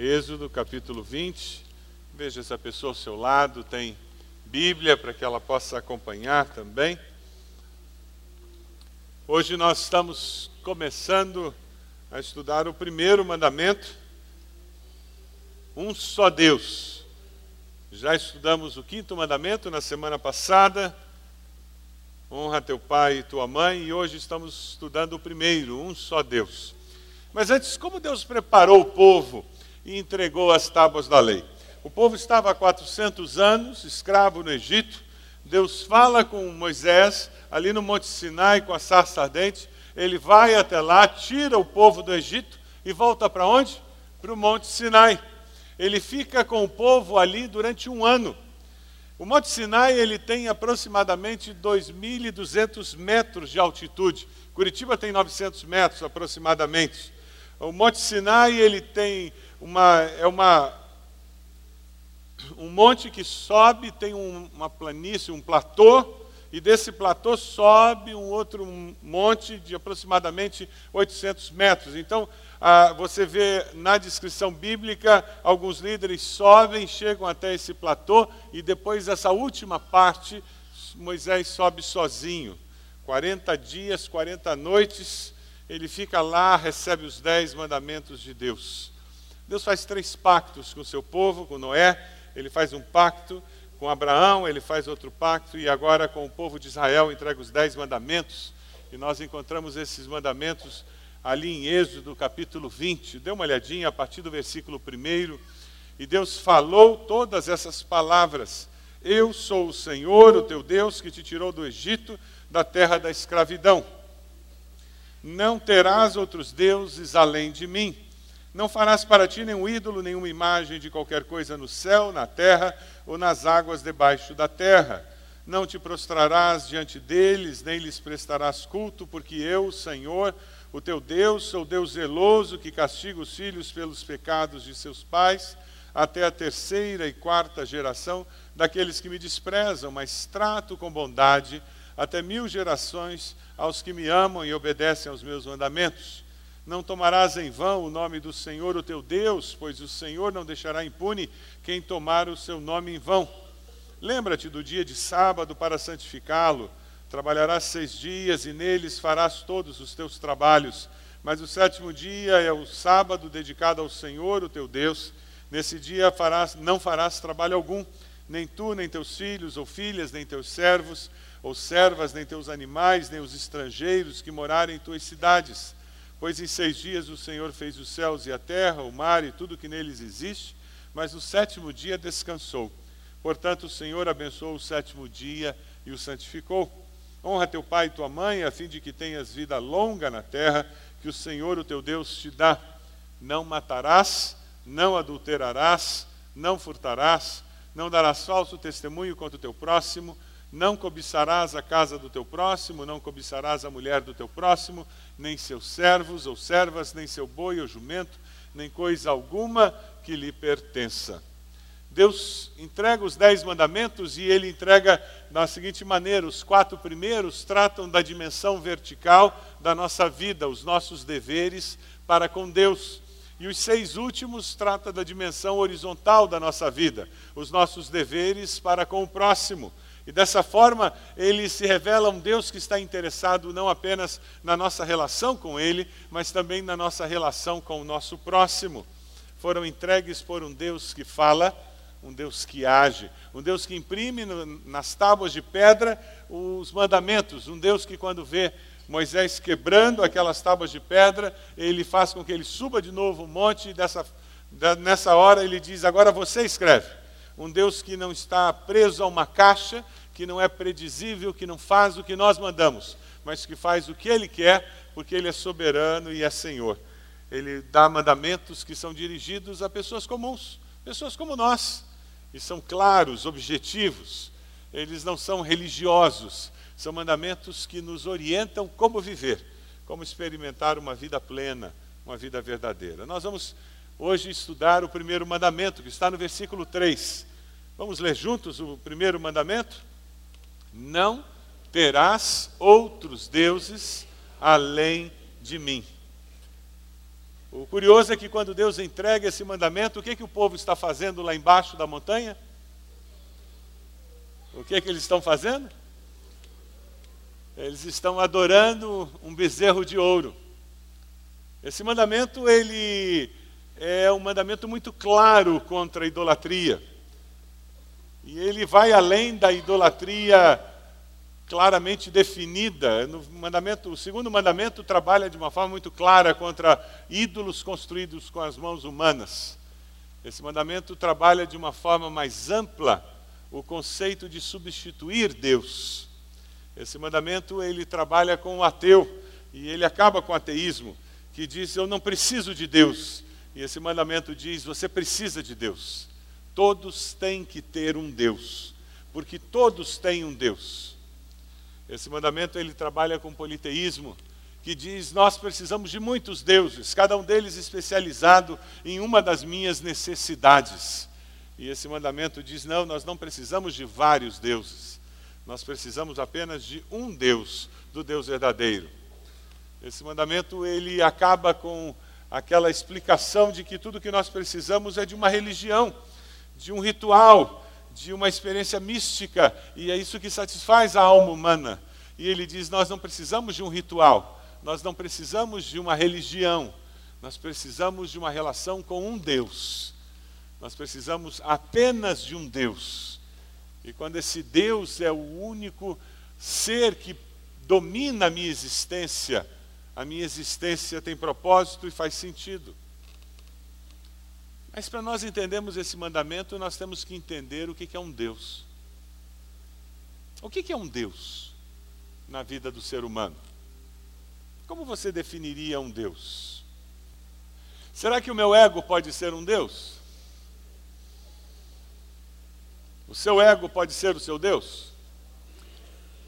Êxodo capítulo 20. Veja essa pessoa ao seu lado, tem Bíblia para que ela possa acompanhar também. Hoje nós estamos começando a estudar o primeiro mandamento, um só Deus. Já estudamos o quinto mandamento na semana passada, honra teu pai e tua mãe, e hoje estamos estudando o primeiro, um só Deus. Mas antes, como Deus preparou o povo e entregou as tábuas da lei? O povo estava há 400 anos escravo no Egito. Deus fala com Moisés ali no Monte Sinai com a sarça ardente. Ele vai até lá, tira o povo do Egito e volta para onde? Para o Monte Sinai. Ele fica com o povo ali durante um ano. O Monte Sinai ele tem aproximadamente 2.200 metros de altitude. Curitiba tem 900 metros aproximadamente. O Monte Sinai ele tem uma é uma um monte que sobe, tem um, uma planície, um platô, e desse platô sobe um outro monte de aproximadamente 800 metros. Então, ah, você vê na descrição bíblica, alguns líderes sobem, chegam até esse platô, e depois essa última parte, Moisés sobe sozinho. 40 dias, 40 noites, ele fica lá, recebe os dez mandamentos de Deus. Deus faz três pactos com o seu povo, com Noé. Ele faz um pacto com Abraão, ele faz outro pacto, e agora com o povo de Israel entrega os dez mandamentos. E nós encontramos esses mandamentos ali em Êxodo capítulo 20. Dê uma olhadinha a partir do versículo 1. E Deus falou todas essas palavras. Eu sou o Senhor, o teu Deus, que te tirou do Egito, da terra da escravidão. Não terás outros deuses além de mim. Não farás para ti nenhum ídolo, nenhuma imagem de qualquer coisa no céu, na terra ou nas águas debaixo da terra. Não te prostrarás diante deles, nem lhes prestarás culto, porque eu, Senhor, o teu Deus, sou Deus zeloso que castiga os filhos pelos pecados de seus pais, até a terceira e quarta geração daqueles que me desprezam, mas trato com bondade até mil gerações aos que me amam e obedecem aos meus mandamentos. Não tomarás em vão o nome do Senhor, o teu Deus, pois o Senhor não deixará impune quem tomar o seu nome em vão. Lembra-te do dia de sábado para santificá-lo. Trabalharás seis dias e neles farás todos os teus trabalhos. Mas o sétimo dia é o sábado dedicado ao Senhor, o teu Deus. Nesse dia farás, não farás trabalho algum, nem tu, nem teus filhos ou filhas, nem teus servos ou servas, nem teus animais, nem os estrangeiros que morarem em tuas cidades. Pois em seis dias o Senhor fez os céus e a terra, o mar e tudo que neles existe, mas no sétimo dia descansou. Portanto, o Senhor abençoou o sétimo dia e o santificou. Honra teu pai e tua mãe, a fim de que tenhas vida longa na terra, que o Senhor, o teu Deus, te dá. Não matarás, não adulterarás, não furtarás, não darás falso testemunho contra o teu próximo não cobiçarás a casa do teu próximo, não cobiçarás a mulher do teu próximo, nem seus servos ou servas, nem seu boi ou jumento, nem coisa alguma que lhe pertença. Deus entrega os dez mandamentos e ele entrega da seguinte maneira: os quatro primeiros tratam da dimensão vertical da nossa vida, os nossos deveres para com Deus. E os seis últimos tratam da dimensão horizontal da nossa vida, os nossos deveres para com o próximo. E dessa forma, ele se revela um Deus que está interessado não apenas na nossa relação com ele, mas também na nossa relação com o nosso próximo. Foram entregues por um Deus que fala, um Deus que age, um Deus que imprime no, nas tábuas de pedra os mandamentos, um Deus que, quando vê Moisés quebrando aquelas tábuas de pedra, ele faz com que ele suba de novo o monte, e dessa, nessa hora ele diz: Agora você escreve um Deus que não está preso a uma caixa, que não é predizível, que não faz o que nós mandamos, mas que faz o que Ele quer, porque Ele é soberano e é Senhor. Ele dá mandamentos que são dirigidos a pessoas comuns, pessoas como nós, e são claros, objetivos. Eles não são religiosos, são mandamentos que nos orientam como viver, como experimentar uma vida plena, uma vida verdadeira. Nós vamos hoje estudar o primeiro mandamento, que está no versículo 3. Vamos ler juntos o primeiro mandamento? Não terás outros deuses além de mim. O curioso é que quando Deus entrega esse mandamento, o que, que o povo está fazendo lá embaixo da montanha? O que, que eles estão fazendo? Eles estão adorando um bezerro de ouro. Esse mandamento ele é um mandamento muito claro contra a idolatria. E ele vai além da idolatria claramente definida. No mandamento, o segundo mandamento trabalha de uma forma muito clara contra ídolos construídos com as mãos humanas. Esse mandamento trabalha de uma forma mais ampla o conceito de substituir Deus. Esse mandamento ele trabalha com o ateu e ele acaba com o ateísmo, que diz eu não preciso de Deus. E esse mandamento diz você precisa de Deus. Todos têm que ter um Deus, porque todos têm um Deus. Esse mandamento ele trabalha com politeísmo, que diz: nós precisamos de muitos deuses, cada um deles especializado em uma das minhas necessidades. E esse mandamento diz: não, nós não precisamos de vários deuses, nós precisamos apenas de um Deus, do Deus verdadeiro. Esse mandamento ele acaba com aquela explicação de que tudo que nós precisamos é de uma religião, de um ritual, de uma experiência mística, e é isso que satisfaz a alma humana. E ele diz: Nós não precisamos de um ritual, nós não precisamos de uma religião, nós precisamos de uma relação com um Deus. Nós precisamos apenas de um Deus. E quando esse Deus é o único ser que domina a minha existência, a minha existência tem propósito e faz sentido. Mas para nós entendermos esse mandamento, nós temos que entender o que é um Deus. O que é um Deus na vida do ser humano? Como você definiria um Deus? Será que o meu ego pode ser um Deus? O seu ego pode ser o seu Deus?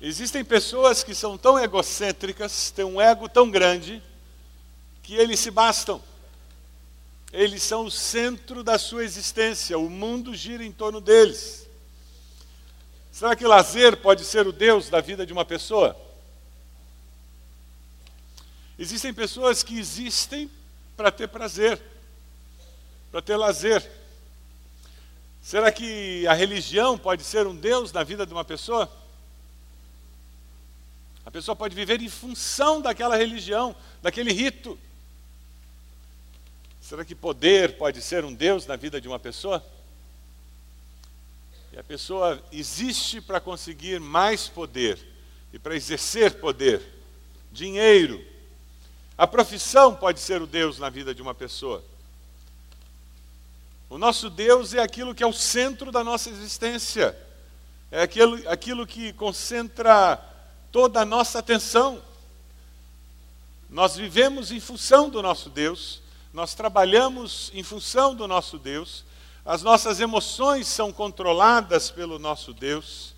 Existem pessoas que são tão egocêntricas, têm um ego tão grande, que eles se bastam. Eles são o centro da sua existência, o mundo gira em torno deles. Será que lazer pode ser o Deus da vida de uma pessoa? Existem pessoas que existem para ter prazer, para ter lazer. Será que a religião pode ser um Deus na vida de uma pessoa? A pessoa pode viver em função daquela religião, daquele rito. Será que poder pode ser um Deus na vida de uma pessoa? E a pessoa existe para conseguir mais poder e para exercer poder, dinheiro. A profissão pode ser o Deus na vida de uma pessoa. O nosso Deus é aquilo que é o centro da nossa existência, é aquilo, aquilo que concentra toda a nossa atenção. Nós vivemos em função do nosso Deus nós trabalhamos em função do nosso Deus, as nossas emoções são controladas pelo nosso Deus.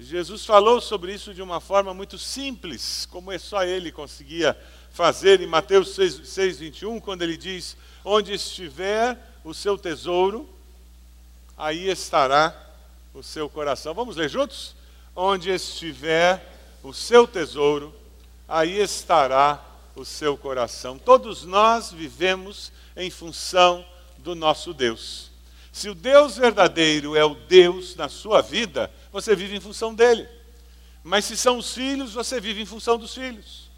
Jesus falou sobre isso de uma forma muito simples, como é só ele conseguia fazer em Mateus 6, 6 21, quando ele diz: Onde estiver o seu tesouro, aí estará o seu coração. Vamos ler juntos? Onde estiver o seu tesouro, aí estará o seu coração. Todos nós vivemos em função do nosso Deus. Se o Deus verdadeiro é o Deus na sua vida, você vive em função dele. Mas se são os filhos, você vive em função dos filhos.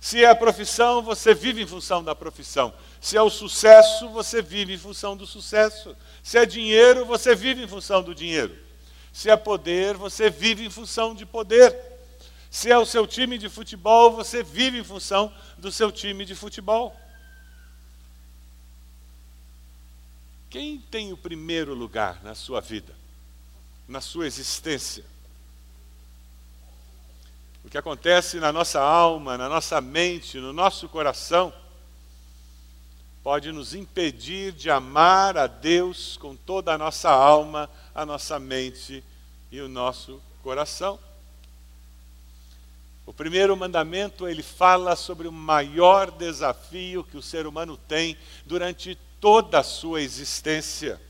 Se é a profissão, você vive em função da profissão. Se é o sucesso, você vive em função do sucesso. Se é dinheiro, você vive em função do dinheiro. Se é poder, você vive em função de poder. Se é o seu time de futebol, você vive em função do seu time de futebol. Quem tem o primeiro lugar na sua vida, na sua existência? O que acontece na nossa alma, na nossa mente, no nosso coração, pode nos impedir de amar a Deus com toda a nossa alma, a nossa mente e o nosso coração. O primeiro mandamento, ele fala sobre o maior desafio que o ser humano tem durante toda a sua existência: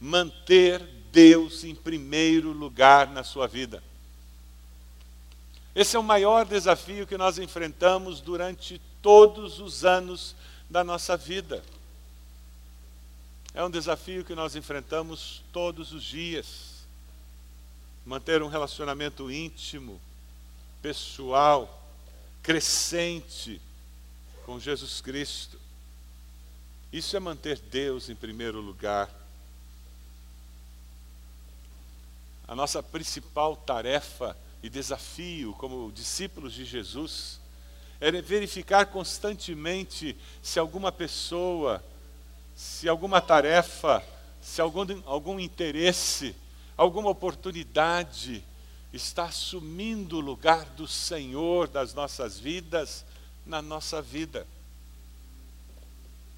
manter Deus em primeiro lugar na sua vida. Esse é o maior desafio que nós enfrentamos durante todos os anos da nossa vida. É um desafio que nós enfrentamos todos os dias. Manter um relacionamento íntimo, pessoal, crescente com Jesus Cristo. Isso é manter Deus em primeiro lugar. A nossa principal tarefa e desafio como discípulos de Jesus é verificar constantemente se alguma pessoa, se alguma tarefa, se algum, algum interesse, alguma oportunidade está assumindo o lugar do Senhor das nossas vidas na nossa vida.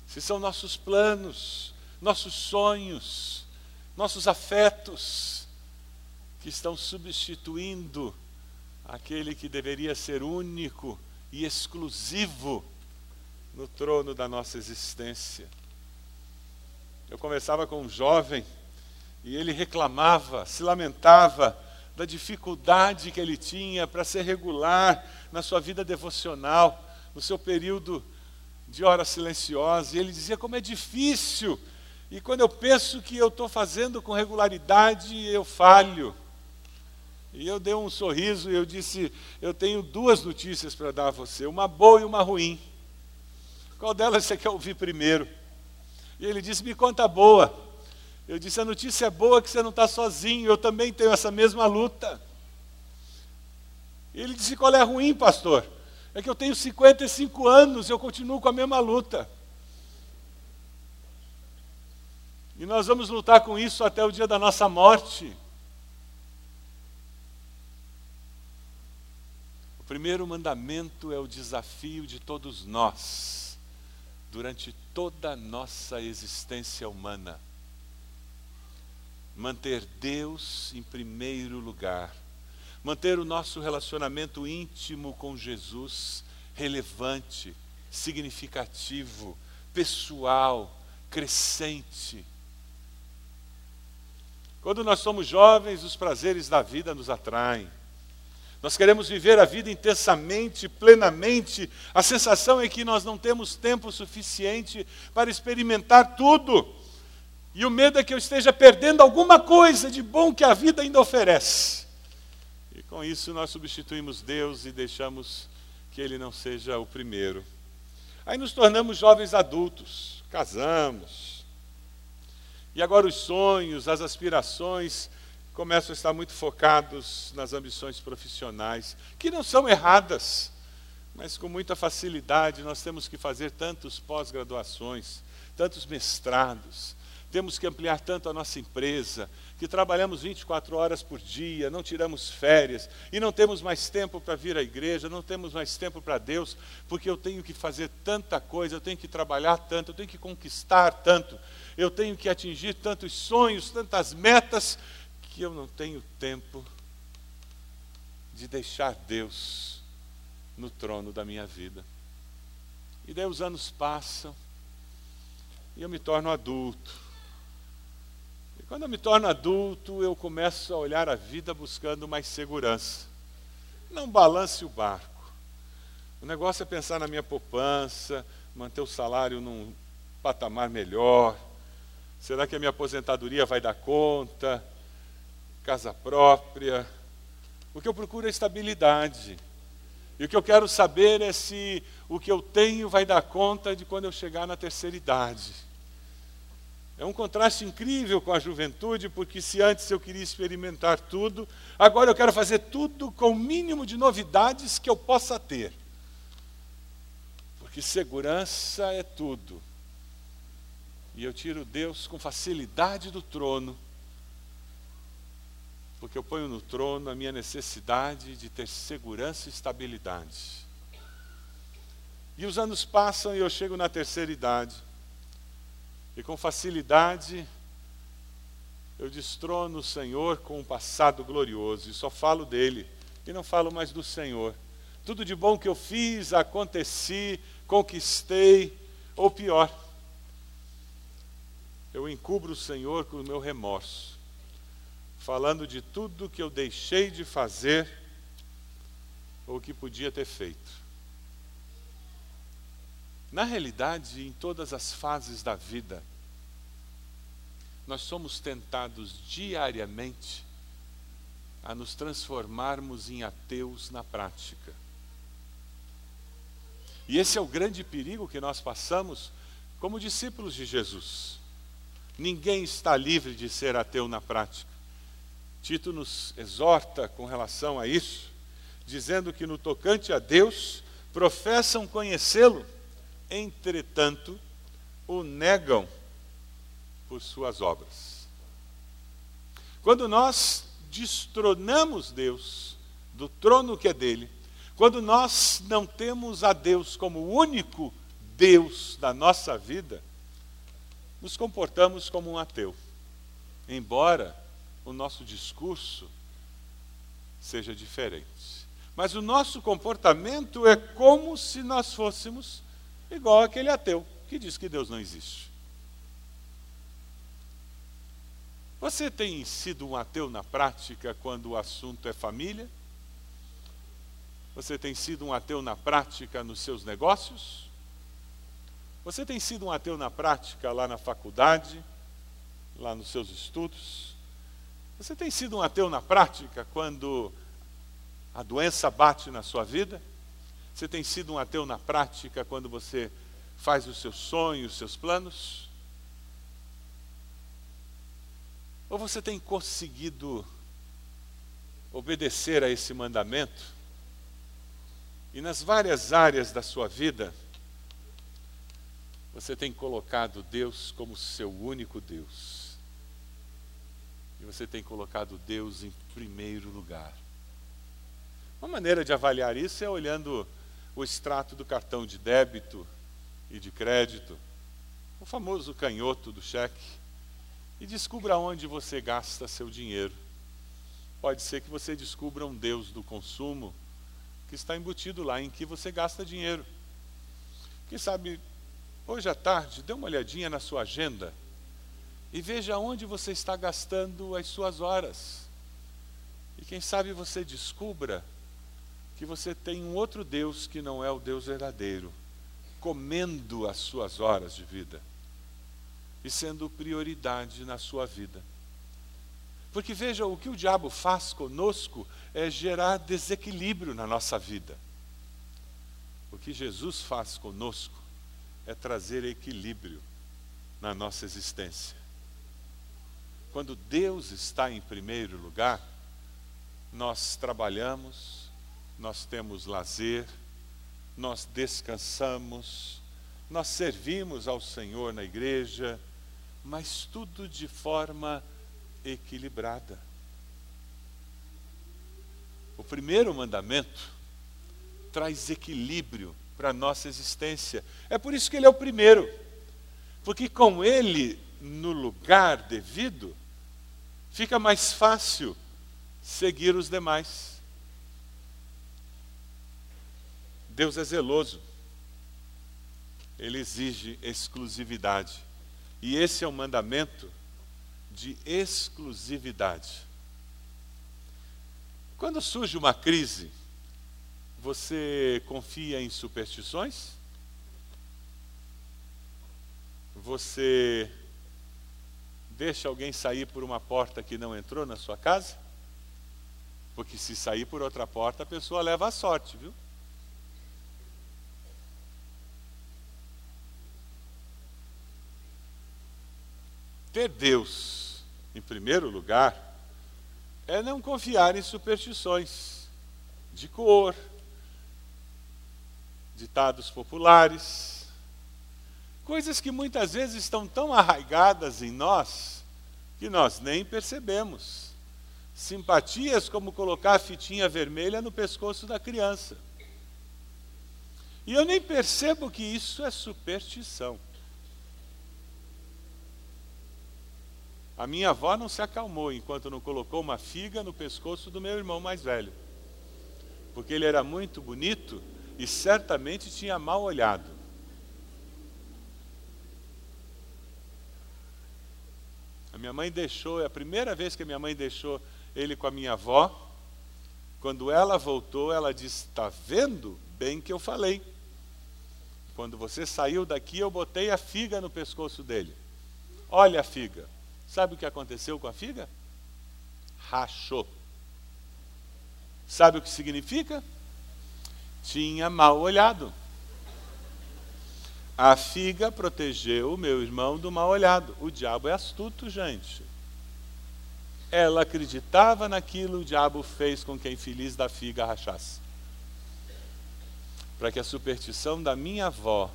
Se são nossos planos, nossos sonhos, nossos afetos que estão substituindo aquele que deveria ser único e exclusivo no trono da nossa existência. Eu conversava com um jovem e ele reclamava, se lamentava da dificuldade que ele tinha para ser regular na sua vida devocional, no seu período de hora silenciosa. E ele dizia como é difícil. E quando eu penso que eu estou fazendo com regularidade, eu falho. E eu dei um sorriso e eu disse: Eu tenho duas notícias para dar a você, uma boa e uma ruim. Qual delas você quer ouvir primeiro? E ele disse: Me conta a boa. Eu disse: A notícia é boa que você não está sozinho, eu também tenho essa mesma luta. Ele disse: Qual é ruim, pastor? É que eu tenho 55 anos e eu continuo com a mesma luta. E nós vamos lutar com isso até o dia da nossa morte. O primeiro mandamento é o desafio de todos nós, durante toda a nossa existência humana. Manter Deus em primeiro lugar manter o nosso relacionamento íntimo com Jesus relevante, significativo, pessoal, crescente. Quando nós somos jovens, os prazeres da vida nos atraem. Nós queremos viver a vida intensamente, plenamente. A sensação é que nós não temos tempo suficiente para experimentar tudo. E o medo é que eu esteja perdendo alguma coisa de bom que a vida ainda oferece. E com isso nós substituímos Deus e deixamos que Ele não seja o primeiro. Aí nos tornamos jovens adultos, casamos. E agora os sonhos, as aspirações começam a estar muito focados nas ambições profissionais, que não são erradas, mas com muita facilidade nós temos que fazer tantos pós-graduações, tantos mestrados, temos que ampliar tanto a nossa empresa, que trabalhamos 24 horas por dia, não tiramos férias e não temos mais tempo para vir à igreja, não temos mais tempo para Deus, porque eu tenho que fazer tanta coisa, eu tenho que trabalhar tanto, eu tenho que conquistar tanto, eu tenho que atingir tantos sonhos, tantas metas, que eu não tenho tempo de deixar Deus no trono da minha vida. E daí os anos passam e eu me torno adulto quando eu me torno adulto, eu começo a olhar a vida buscando mais segurança. Não balance o barco. O negócio é pensar na minha poupança, manter o salário num patamar melhor. Será que a minha aposentadoria vai dar conta? Casa própria. O que eu procuro é estabilidade. E o que eu quero saber é se o que eu tenho vai dar conta de quando eu chegar na terceira idade. É um contraste incrível com a juventude, porque se antes eu queria experimentar tudo, agora eu quero fazer tudo com o mínimo de novidades que eu possa ter. Porque segurança é tudo. E eu tiro Deus com facilidade do trono, porque eu ponho no trono a minha necessidade de ter segurança e estabilidade. E os anos passam e eu chego na terceira idade. E com facilidade eu destrono o Senhor com um passado glorioso e só falo dele e não falo mais do Senhor. Tudo de bom que eu fiz, aconteci, conquistei, ou pior, eu encubro o Senhor com o meu remorso, falando de tudo que eu deixei de fazer ou que podia ter feito. Na realidade, em todas as fases da vida, nós somos tentados diariamente a nos transformarmos em ateus na prática. E esse é o grande perigo que nós passamos como discípulos de Jesus. Ninguém está livre de ser ateu na prática. Tito nos exorta com relação a isso, dizendo que no tocante a Deus, professam conhecê-lo, entretanto, o negam por suas obras. Quando nós destronamos Deus do trono que é dele, quando nós não temos a Deus como o único Deus da nossa vida, nos comportamos como um ateu. Embora o nosso discurso seja diferente. Mas o nosso comportamento é como se nós fôssemos igual aquele ateu que diz que Deus não existe. Você tem sido um ateu na prática quando o assunto é família? Você tem sido um ateu na prática nos seus negócios? Você tem sido um ateu na prática lá na faculdade, lá nos seus estudos? Você tem sido um ateu na prática quando a doença bate na sua vida? Você tem sido um ateu na prática quando você faz os seus sonhos, os seus planos? Ou você tem conseguido obedecer a esse mandamento e nas várias áreas da sua vida você tem colocado Deus como seu único Deus? E você tem colocado Deus em primeiro lugar. Uma maneira de avaliar isso é olhando o extrato do cartão de débito e de crédito, o famoso canhoto do cheque e descubra onde você gasta seu dinheiro. Pode ser que você descubra um Deus do consumo que está embutido lá em que você gasta dinheiro. Quem sabe, hoje à tarde, dê uma olhadinha na sua agenda e veja onde você está gastando as suas horas. E quem sabe você descubra que você tem um outro Deus que não é o Deus verdadeiro, comendo as suas horas de vida e sendo prioridade na sua vida. Porque veja, o que o diabo faz conosco é gerar desequilíbrio na nossa vida. O que Jesus faz conosco é trazer equilíbrio na nossa existência. Quando Deus está em primeiro lugar, nós trabalhamos, nós temos lazer, nós descansamos, nós servimos ao Senhor na igreja, mas tudo de forma equilibrada. O primeiro mandamento traz equilíbrio para a nossa existência. É por isso que ele é o primeiro. Porque com ele no lugar devido, fica mais fácil seguir os demais. Deus é zeloso. Ele exige exclusividade. E esse é o mandamento de exclusividade. Quando surge uma crise, você confia em superstições? Você deixa alguém sair por uma porta que não entrou na sua casa? Porque se sair por outra porta, a pessoa leva a sorte, viu? Ter Deus em primeiro lugar é não confiar em superstições de cor, ditados populares, coisas que muitas vezes estão tão arraigadas em nós que nós nem percebemos. Simpatias como colocar a fitinha vermelha no pescoço da criança. E eu nem percebo que isso é superstição. A minha avó não se acalmou enquanto não colocou uma figa no pescoço do meu irmão mais velho. Porque ele era muito bonito e certamente tinha mal olhado. A minha mãe deixou, é a primeira vez que a minha mãe deixou ele com a minha avó. Quando ela voltou, ela disse: Está vendo bem que eu falei. quando você saiu daqui, eu botei a figa no pescoço dele. Olha a figa. Sabe o que aconteceu com a figa? Rachou. Sabe o que significa? Tinha mal olhado. A figa protegeu o meu irmão do mal olhado. O diabo é astuto, gente. Ela acreditava naquilo, o diabo fez com que a infeliz da figa rachasse. Para que a superstição da minha avó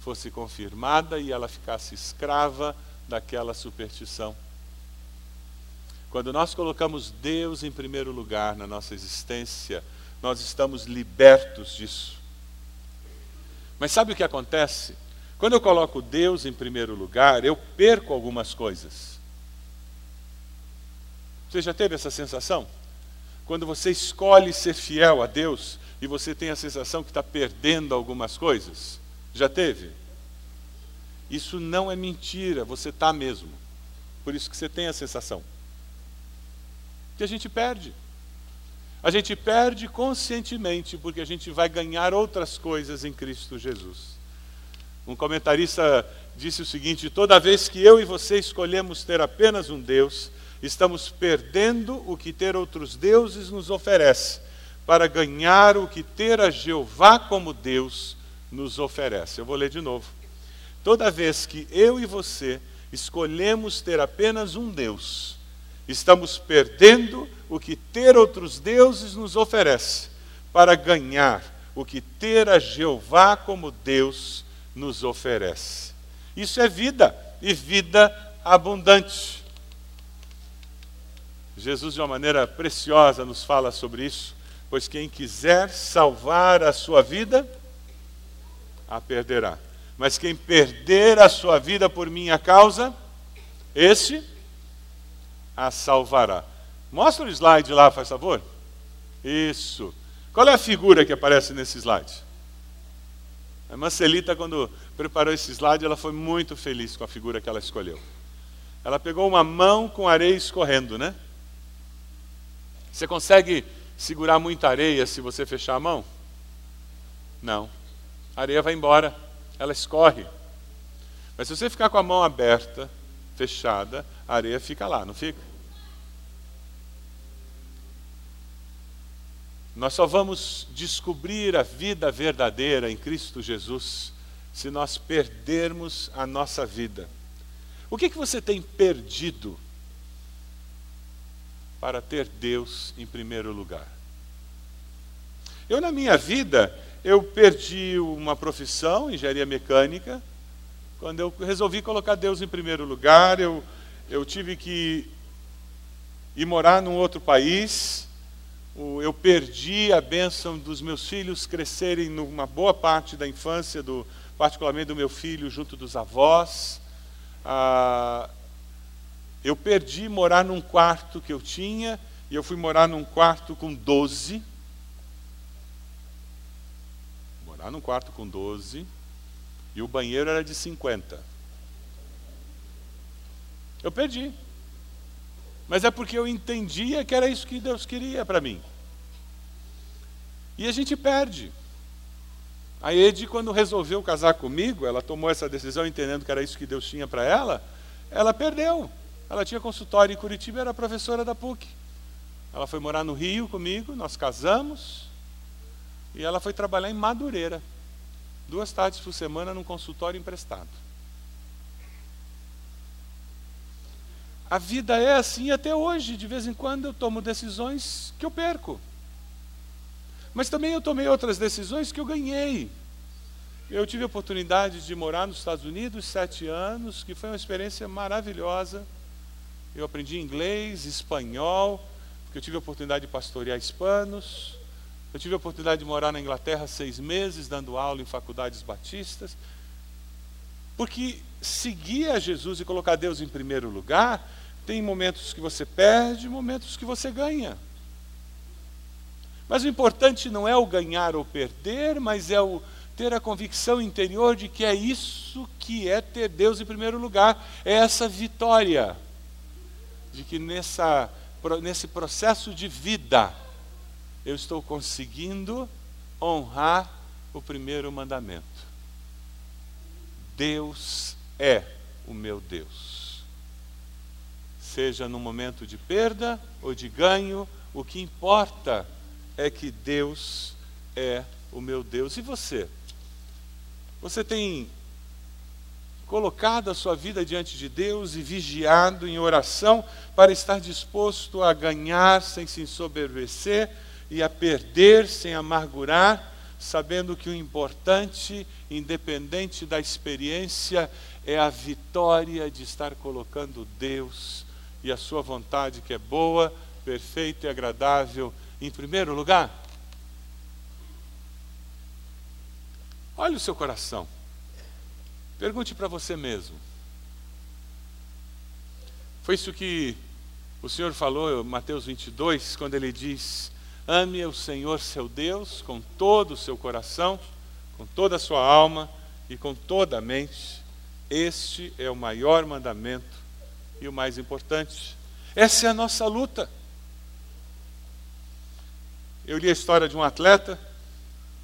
fosse confirmada e ela ficasse escrava daquela superstição. Quando nós colocamos Deus em primeiro lugar na nossa existência, nós estamos libertos disso. Mas sabe o que acontece? Quando eu coloco Deus em primeiro lugar, eu perco algumas coisas. Você já teve essa sensação? Quando você escolhe ser fiel a Deus e você tem a sensação que está perdendo algumas coisas? Já teve? Isso não é mentira, você está mesmo. Por isso que você tem a sensação. Que a gente perde. A gente perde conscientemente, porque a gente vai ganhar outras coisas em Cristo Jesus. Um comentarista disse o seguinte: toda vez que eu e você escolhemos ter apenas um Deus, estamos perdendo o que ter outros deuses nos oferece, para ganhar o que ter a Jeová como Deus nos oferece. Eu vou ler de novo. Toda vez que eu e você escolhemos ter apenas um Deus, estamos perdendo o que ter outros deuses nos oferece, para ganhar o que ter a Jeová como Deus nos oferece. Isso é vida, e vida abundante. Jesus, de uma maneira preciosa, nos fala sobre isso, pois quem quiser salvar a sua vida, a perderá. Mas quem perder a sua vida por minha causa, esse a salvará. Mostra o slide lá, faz favor. Isso. Qual é a figura que aparece nesse slide? A Marcelita, quando preparou esse slide, ela foi muito feliz com a figura que ela escolheu. Ela pegou uma mão com areia escorrendo, né? Você consegue segurar muita areia se você fechar a mão? Não. A areia vai embora, ela escorre. Mas se você ficar com a mão aberta, fechada, a areia fica lá, não fica? Nós só vamos descobrir a vida verdadeira em Cristo Jesus se nós perdermos a nossa vida. O que, que você tem perdido para ter Deus em primeiro lugar. Eu, na minha vida, eu perdi uma profissão, engenharia mecânica, quando eu resolvi colocar Deus em primeiro lugar, eu, eu tive que ir morar num outro país, eu perdi a bênção dos meus filhos crescerem numa boa parte da infância, do, particularmente do meu filho, junto dos avós. Ah, eu perdi morar num quarto que eu tinha, e eu fui morar num quarto com 12. Morar num quarto com 12, e o banheiro era de 50. Eu perdi. Mas é porque eu entendia que era isso que Deus queria para mim. E a gente perde. A Ed, quando resolveu casar comigo, ela tomou essa decisão entendendo que era isso que Deus tinha para ela, ela perdeu. Ela tinha consultório em Curitiba, era professora da PUC. Ela foi morar no Rio comigo, nós casamos, e ela foi trabalhar em Madureira, duas tardes por semana num consultório emprestado. A vida é assim até hoje, de vez em quando eu tomo decisões que eu perco. Mas também eu tomei outras decisões que eu ganhei. Eu tive a oportunidade de morar nos Estados Unidos sete anos, que foi uma experiência maravilhosa. Eu aprendi inglês, espanhol, porque eu tive a oportunidade de pastorear hispanos. Eu tive a oportunidade de morar na Inglaterra seis meses, dando aula em faculdades batistas. Porque seguir a Jesus e colocar Deus em primeiro lugar, tem momentos que você perde, momentos que você ganha. Mas o importante não é o ganhar ou perder, mas é o ter a convicção interior de que é isso que é ter Deus em primeiro lugar, é essa vitória de que nessa, nesse processo de vida eu estou conseguindo honrar o primeiro mandamento. Deus é o meu Deus. Seja no momento de perda ou de ganho, o que importa é que Deus é o meu Deus. E você? Você tem colocado a sua vida diante de Deus e vigiado em oração para estar disposto a ganhar sem se ensoberbecer e a perder sem amargurar, sabendo que o importante, independente da experiência, é a vitória de estar colocando Deus e a sua vontade, que é boa, perfeita e agradável, em primeiro lugar? Olhe o seu coração. Pergunte para você mesmo. Foi isso que o Senhor falou Mateus 22, quando ele diz: Ame o Senhor seu Deus com todo o seu coração, com toda a sua alma e com toda a mente. Este é o maior mandamento e o mais importante. Essa é a nossa luta. Eu li a história de um atleta,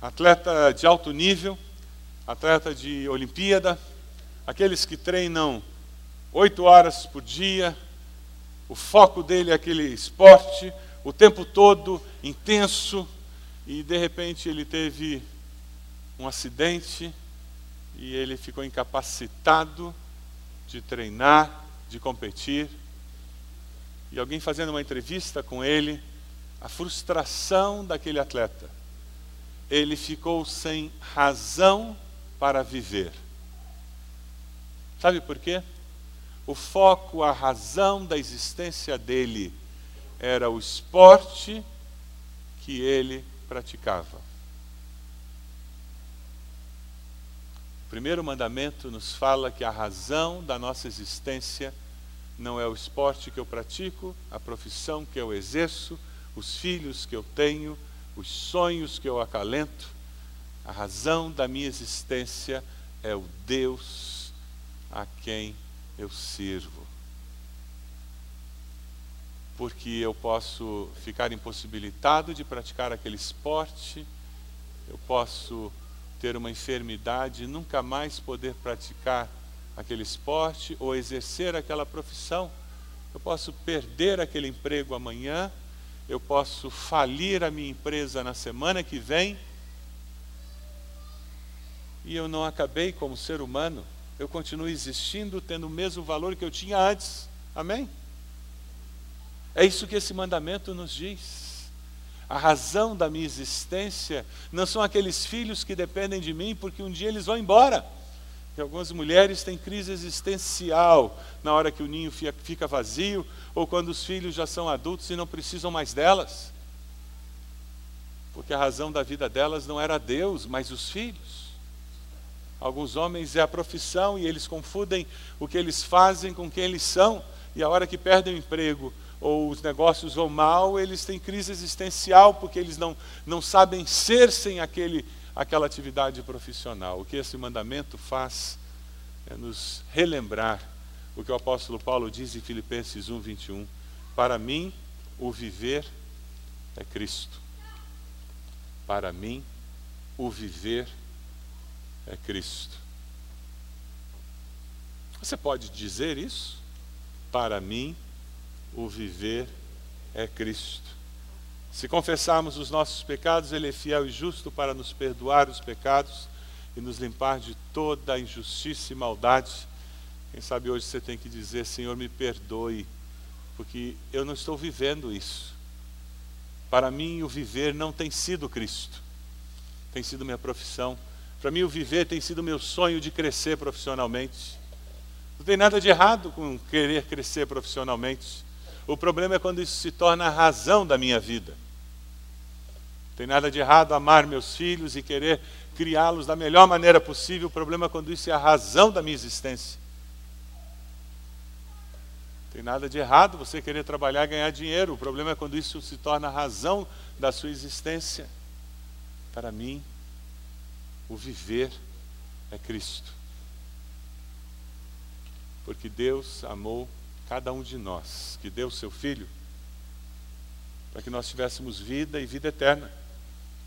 atleta de alto nível, atleta de Olimpíada, aqueles que treinam oito horas por dia, o foco dele é aquele esporte, o tempo todo intenso, e de repente ele teve um acidente e ele ficou incapacitado de treinar, de competir. E alguém fazendo uma entrevista com ele, a frustração daquele atleta. Ele ficou sem razão para viver. Sabe por quê? O foco, a razão da existência dele era o esporte que ele praticava. O primeiro mandamento nos fala que a razão da nossa existência não é o esporte que eu pratico, a profissão que eu exerço, os filhos que eu tenho, os sonhos que eu acalento, a razão da minha existência é o Deus a quem eu sirvo. Porque eu posso ficar impossibilitado de praticar aquele esporte, eu posso ter uma enfermidade e nunca mais poder praticar aquele esporte ou exercer aquela profissão. Eu posso perder aquele emprego amanhã, eu posso falir a minha empresa na semana que vem e eu não acabei como ser humano. Eu continuo existindo, tendo o mesmo valor que eu tinha antes. Amém? É isso que esse mandamento nos diz. A razão da minha existência não são aqueles filhos que dependem de mim, porque um dia eles vão embora. E algumas mulheres têm crise existencial na hora que o ninho fica vazio, ou quando os filhos já são adultos e não precisam mais delas. Porque a razão da vida delas não era Deus, mas os filhos. Alguns homens é a profissão e eles confundem o que eles fazem com quem eles são, e a hora que perdem o emprego ou os negócios vão mal, eles têm crise existencial porque eles não, não sabem ser sem aquele, aquela atividade profissional. O que esse mandamento faz é nos relembrar o que o apóstolo Paulo diz em Filipenses 1, 21. Para mim, o viver é Cristo. Para mim, o viver é é Cristo. Você pode dizer isso? Para mim, o viver é Cristo. Se confessarmos os nossos pecados, Ele é fiel e justo para nos perdoar os pecados e nos limpar de toda a injustiça e maldade. Quem sabe hoje você tem que dizer: Senhor, me perdoe, porque eu não estou vivendo isso. Para mim, o viver não tem sido Cristo, tem sido minha profissão para mim, o viver tem sido meu sonho de crescer profissionalmente. Não tem nada de errado com querer crescer profissionalmente. O problema é quando isso se torna a razão da minha vida. Não tem nada de errado amar meus filhos e querer criá-los da melhor maneira possível. O problema é quando isso é a razão da minha existência. Não tem nada de errado você querer trabalhar e ganhar dinheiro. O problema é quando isso se torna a razão da sua existência. Para mim, o viver é Cristo. Porque Deus amou cada um de nós, que deu o seu Filho, para que nós tivéssemos vida e vida eterna.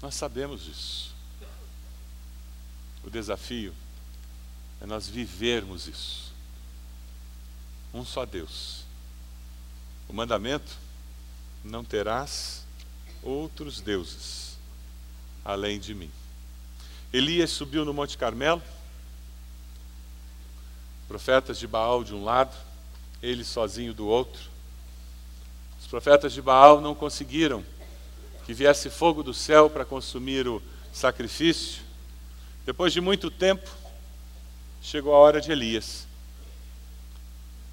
Nós sabemos disso. O desafio é nós vivermos isso. Um só Deus. O mandamento: não terás outros deuses além de mim. Elias subiu no Monte Carmelo, profetas de Baal de um lado, ele sozinho do outro. Os profetas de Baal não conseguiram que viesse fogo do céu para consumir o sacrifício. Depois de muito tempo, chegou a hora de Elias.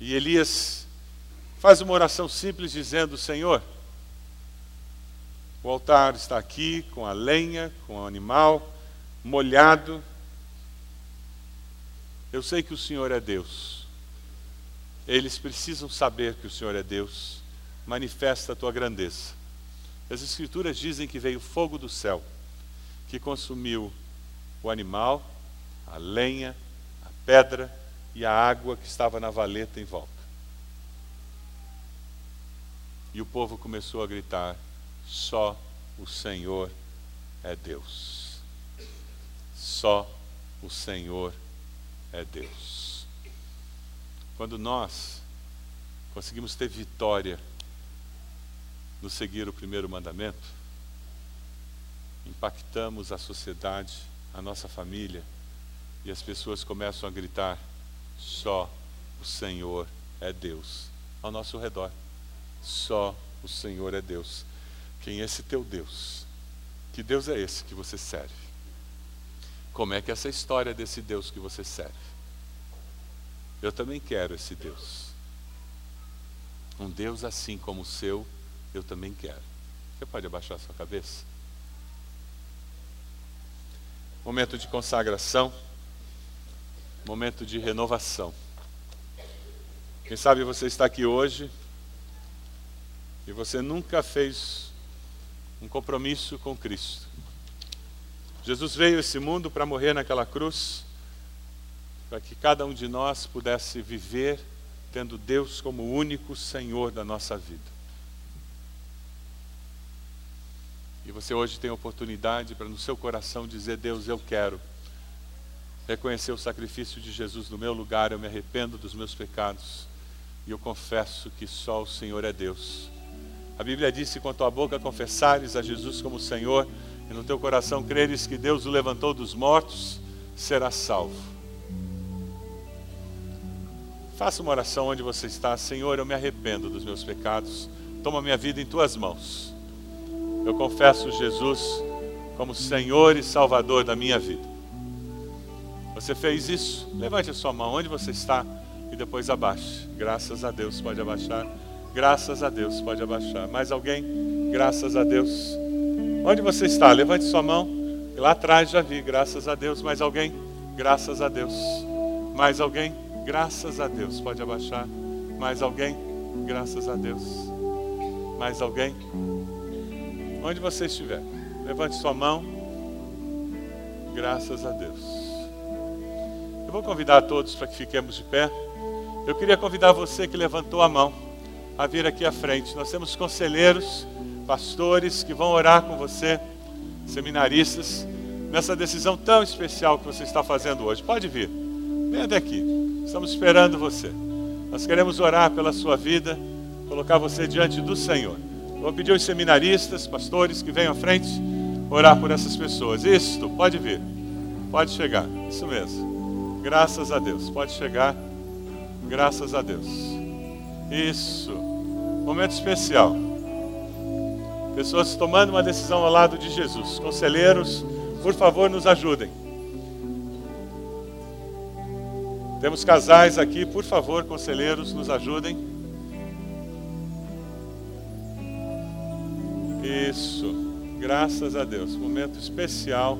E Elias faz uma oração simples dizendo: Senhor, o altar está aqui com a lenha, com o animal molhado. Eu sei que o Senhor é Deus. Eles precisam saber que o Senhor é Deus. Manifesta a tua grandeza. As Escrituras dizem que veio fogo do céu, que consumiu o animal, a lenha, a pedra e a água que estava na valeta em volta. E o povo começou a gritar: só o Senhor é Deus. Só o Senhor é Deus. Quando nós conseguimos ter vitória no seguir o primeiro mandamento, impactamos a sociedade, a nossa família, e as pessoas começam a gritar: só o Senhor é Deus ao nosso redor. Só o Senhor é Deus. Quem é esse teu Deus? Que Deus é esse que você serve? Como é que é essa história desse Deus que você serve? Eu também quero esse Deus. Um Deus assim como o seu, eu também quero. Você pode abaixar sua cabeça? Momento de consagração, momento de renovação. Quem sabe você está aqui hoje e você nunca fez um compromisso com Cristo. Jesus veio a esse mundo para morrer naquela cruz, para que cada um de nós pudesse viver tendo Deus como o único Senhor da nossa vida. E você hoje tem a oportunidade para no seu coração dizer: Deus, eu quero reconhecer o sacrifício de Jesus no meu lugar, eu me arrependo dos meus pecados e eu confesso que só o Senhor é Deus a Bíblia diz: se com a tua boca confessares a Jesus como Senhor e no teu coração creres que Deus o levantou dos mortos, serás salvo. Faça uma oração onde você está, Senhor, eu me arrependo dos meus pecados, toma minha vida em tuas mãos. Eu confesso Jesus como Senhor e Salvador da minha vida. Você fez isso? Levante a sua mão onde você está e depois abaixe. Graças a Deus, pode abaixar. Graças a Deus, pode abaixar. Mais alguém? Graças a Deus. Onde você está? Levante sua mão. Lá atrás já vi, graças a Deus. Mais alguém? Graças a Deus. Mais alguém? Graças a Deus. Pode abaixar. Mais alguém? Graças a Deus. Mais alguém? Onde você estiver, levante sua mão. Graças a Deus. Eu vou convidar todos para que fiquemos de pé. Eu queria convidar você que levantou a mão a vir aqui à frente. Nós temos conselheiros, pastores que vão orar com você, seminaristas, nessa decisão tão especial que você está fazendo hoje. Pode vir, venha até aqui. Estamos esperando você. Nós queremos orar pela sua vida, colocar você diante do Senhor. Vou pedir aos seminaristas, pastores que venham à frente, orar por essas pessoas. Isto, pode vir. Pode chegar. Isso mesmo. Graças a Deus. Pode chegar. Graças a Deus. Isso. Momento especial. Pessoas tomando uma decisão ao lado de Jesus. Conselheiros, por favor, nos ajudem. Temos casais aqui, por favor, conselheiros, nos ajudem. Isso, graças a Deus, momento especial.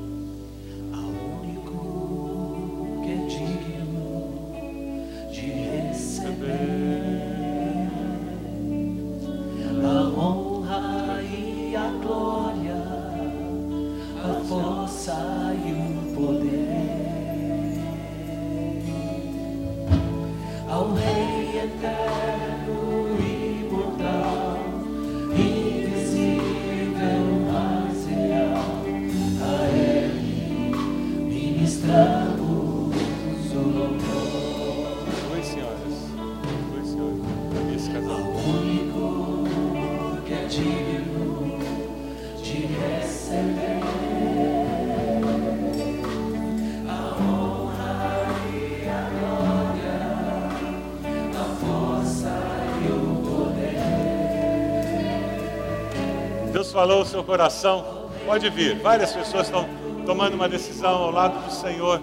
Falou o seu coração. Pode vir. Várias pessoas estão tomando uma decisão ao lado do Senhor.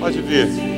Pode vir.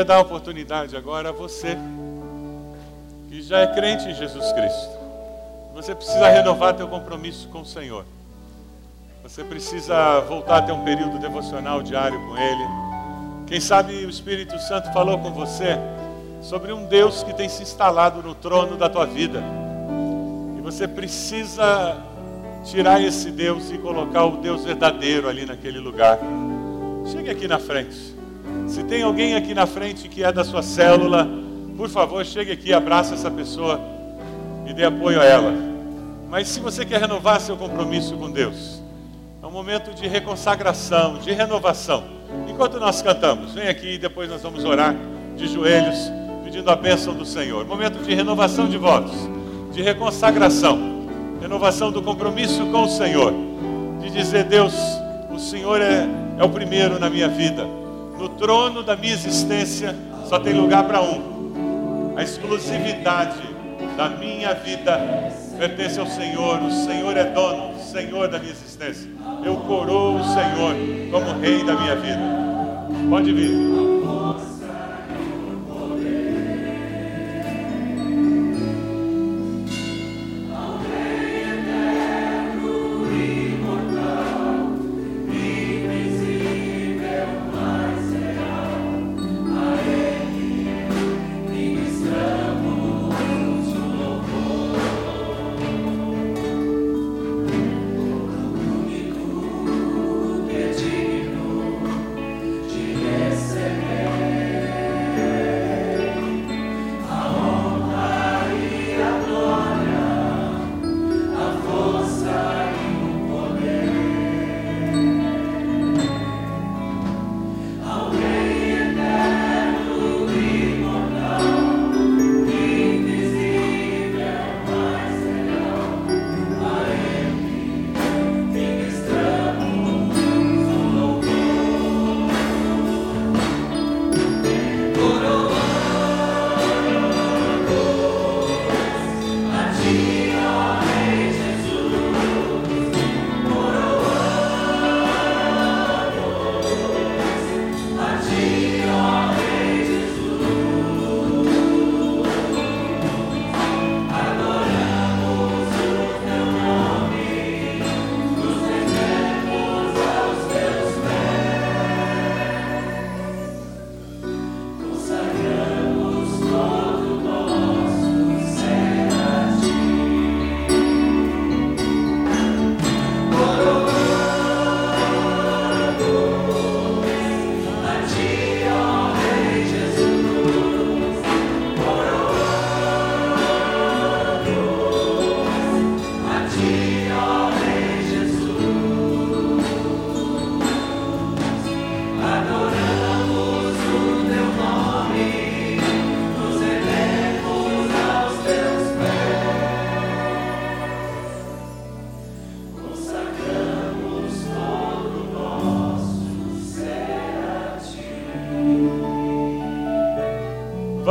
Queria dar a oportunidade agora a você que já é crente em Jesus Cristo. Você precisa renovar teu compromisso com o Senhor. Você precisa voltar a ter um período devocional diário com Ele. Quem sabe o Espírito Santo falou com você sobre um Deus que tem se instalado no trono da tua vida. E você precisa tirar esse Deus e colocar o Deus verdadeiro ali naquele lugar. Chegue aqui na frente. Se tem alguém aqui na frente que é da sua célula, por favor, chegue aqui, abraça essa pessoa e dê apoio a ela. Mas se você quer renovar seu compromisso com Deus, é um momento de reconsagração, de renovação. Enquanto nós cantamos, vem aqui e depois nós vamos orar de joelhos, pedindo a bênção do Senhor. Momento de renovação de votos, de reconsagração, renovação do compromisso com o Senhor, de dizer: Deus, o Senhor é, é o primeiro na minha vida. No trono da minha existência só tem lugar para um. A exclusividade da minha vida pertence ao Senhor. O Senhor é dono, Senhor da minha existência. Eu coroo o Senhor como Rei da minha vida. Pode vir.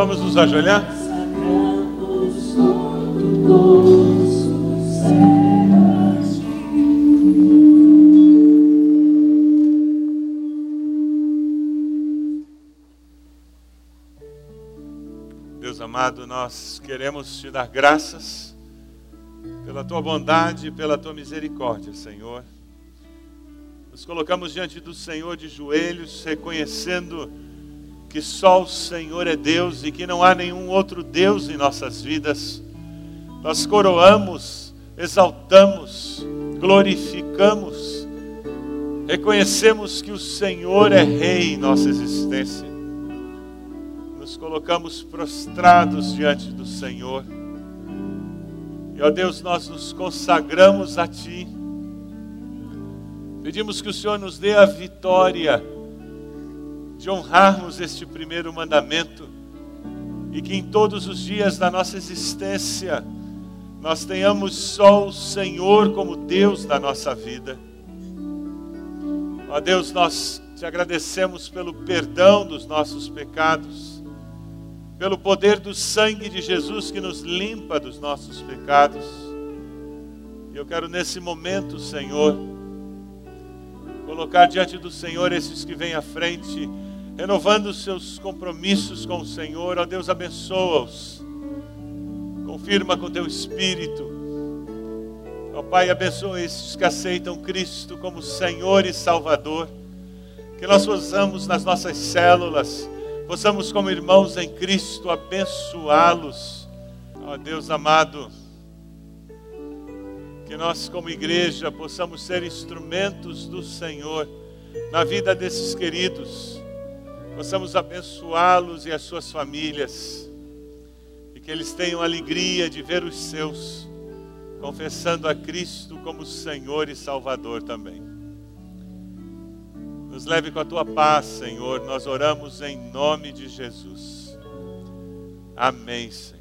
Vamos nos ajoelhar? Deus amado, nós queremos te dar graças pela tua bondade e pela tua misericórdia, Senhor. Nos colocamos diante do Senhor de joelhos, reconhecendo que só o Senhor é Deus e que não há nenhum outro Deus em nossas vidas. Nós coroamos, exaltamos, glorificamos, reconhecemos que o Senhor é Rei em nossa existência. Nos colocamos prostrados diante do Senhor. E, ó Deus, nós nos consagramos a Ti. Pedimos que o Senhor nos dê a vitória de honrarmos este primeiro mandamento e que em todos os dias da nossa existência nós tenhamos só o Senhor como Deus da nossa vida. Ó Deus, nós te agradecemos pelo perdão dos nossos pecados, pelo poder do sangue de Jesus que nos limpa dos nossos pecados. E eu quero nesse momento, Senhor, colocar diante do Senhor esses que vêm à frente, renovando seus compromissos com o Senhor. Ó Deus, abençoa-os. Confirma com teu espírito. Ó Pai, abençoa esses que aceitam Cristo como Senhor e Salvador. Que nós possamos nas nossas células, possamos como irmãos em Cristo abençoá-los. Ó Deus amado, que nós como igreja possamos ser instrumentos do Senhor na vida desses queridos. Possamos abençoá-los e as suas famílias que eles tenham alegria de ver os seus confessando a Cristo como Senhor e Salvador também. Nos leve com a tua paz, Senhor. Nós oramos em nome de Jesus. Amém, Senhor.